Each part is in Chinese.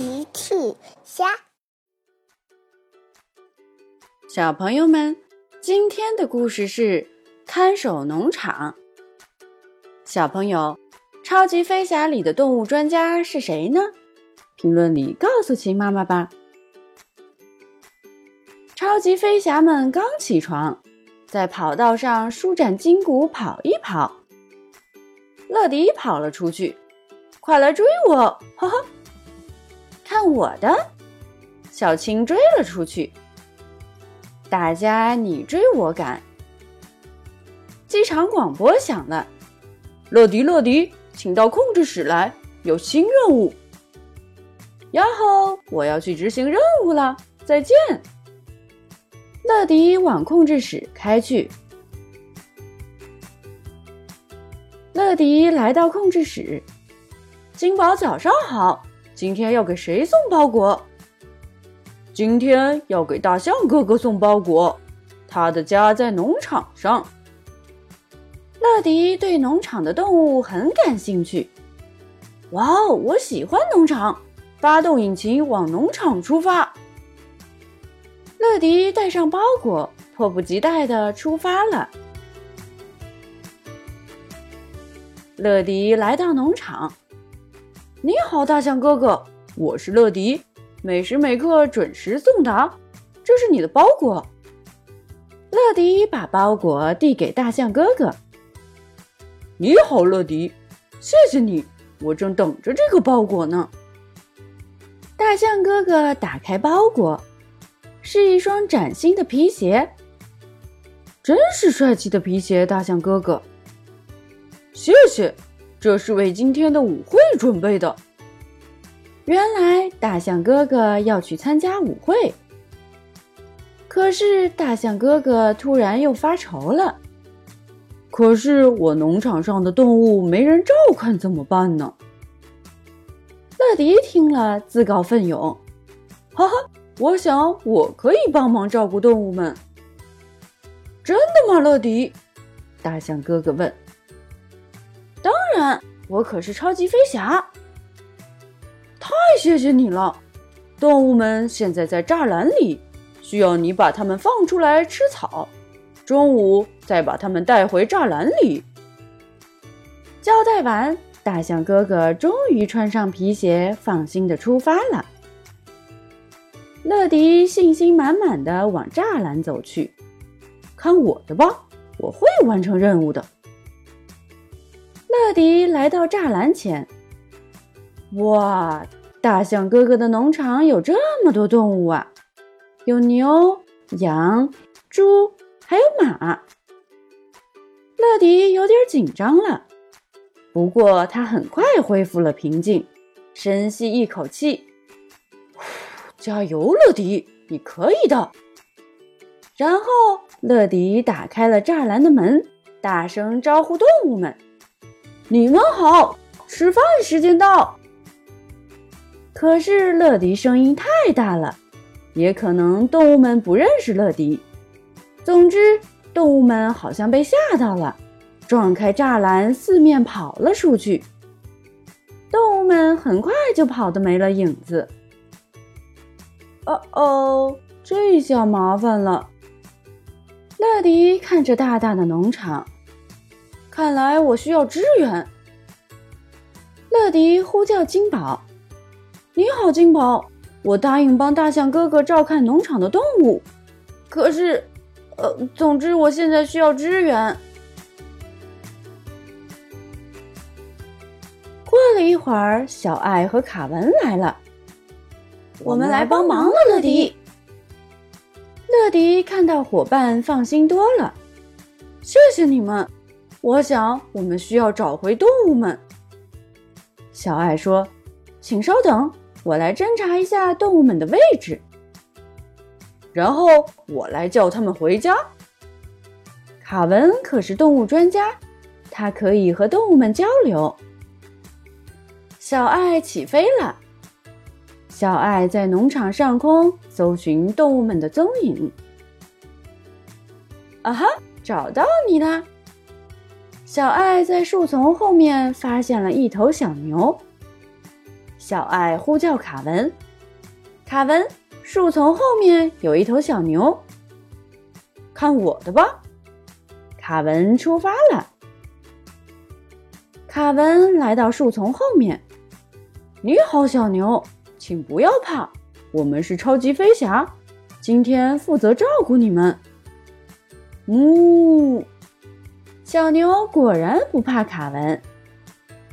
奇趣虾，小朋友们，今天的故事是看守农场。小朋友，超级飞侠里的动物专家是谁呢？评论里告诉秦妈妈吧。超级飞侠们刚起床，在跑道上舒展筋骨跑一跑。乐迪跑了出去，快来追我！哈哈。看我的！小青追了出去，大家你追我赶。机场广播响了：“乐迪，乐迪，请到控制室来，有新任务。”呀吼！我要去执行任务了，再见。乐迪往控制室开去。乐迪来到控制室，金宝早上好。今天要给谁送包裹？今天要给大象哥哥送包裹，他的家在农场上。乐迪对农场的动物很感兴趣。哇哦，我喜欢农场！发动引擎，往农场出发。乐迪带上包裹，迫不及待的出发了。乐迪来到农场。你好，大象哥哥，我是乐迪，每时每刻准时送达。这是你的包裹。乐迪把包裹递给大象哥哥。你好，乐迪，谢谢你，我正等着这个包裹呢。大象哥哥打开包裹，是一双崭新的皮鞋，真是帅气的皮鞋，大象哥哥。谢谢。这是为今天的舞会准备的。原来大象哥哥要去参加舞会，可是大象哥哥突然又发愁了。可是我农场上的动物没人照看，怎么办呢？乐迪听了自告奋勇：“哈哈，我想我可以帮忙照顾动物们。”真的吗，乐迪？大象哥哥问。当然，我可是超级飞侠。太谢谢你了！动物们现在在栅栏里，需要你把它们放出来吃草，中午再把它们带回栅栏里。交代完，大象哥哥终于穿上皮鞋，放心的出发了。乐迪信心满满的往栅栏走去，看我的吧，我会完成任务的。乐迪来到栅栏前，哇！大象哥哥的农场有这么多动物啊，有牛、羊、猪，还有马。乐迪有点紧张了，不过他很快恢复了平静，深吸一口气，加油，乐迪，你可以的！然后，乐迪打开了栅栏的门，大声招呼动物们。你们好，吃饭时间到。可是乐迪声音太大了，也可能动物们不认识乐迪。总之，动物们好像被吓到了，撞开栅栏，四面跑了出去。动物们很快就跑得没了影子。哦哦，这下麻烦了。乐迪看着大大的农场。看来我需要支援。乐迪呼叫金宝：“你好，金宝，我答应帮大象哥哥照看农场的动物，可是，呃，总之我现在需要支援。”过了一会儿，小艾和卡文来了，我们来帮忙了，乐迪。乐迪看到伙伴，放心多了。谢谢你们。我想，我们需要找回动物们。小爱说：“请稍等，我来侦查一下动物们的位置，然后我来叫他们回家。”卡文可是动物专家，他可以和动物们交流。小爱起飞了。小爱在农场上空搜寻动物们的踪影。啊哈，找到你啦！小爱在树丛后面发现了一头小牛。小爱呼叫卡文：“卡文，树丛后面有一头小牛，看我的吧！”卡文出发了。卡文来到树丛后面。“你好，小牛，请不要怕，我们是超级飞侠，今天负责照顾你们。”呜，小牛果然不怕卡文。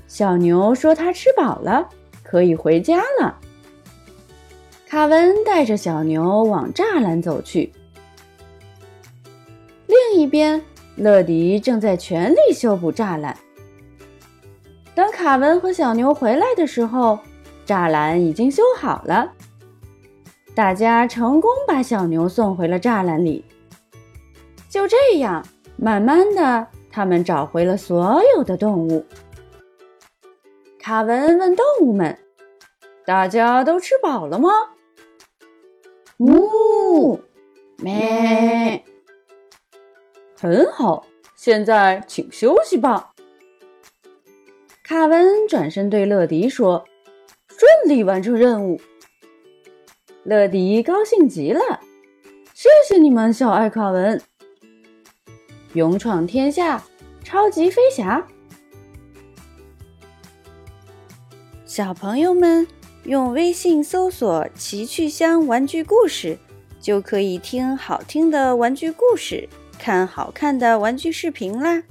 小牛说：“它吃饱了，可以回家了。”卡文带着小牛往栅栏走去。另一边，乐迪正在全力修补栅栏。等卡文和小牛回来的时候，栅栏已经修好了。大家成功把小牛送回了栅栏里。就这样，慢慢的，他们找回了所有的动物。卡文问动物们：“大家都吃饱了吗？”“呜，咩。”“很好，现在请休息吧。”卡文转身对乐迪说：“顺利完成任务。”乐迪高兴极了：“谢谢你们，小爱卡文，勇闯天下，超级飞侠。”小朋友们用微信搜索“奇趣箱玩具故事”，就可以听好听的玩具故事，看好看的玩具视频啦。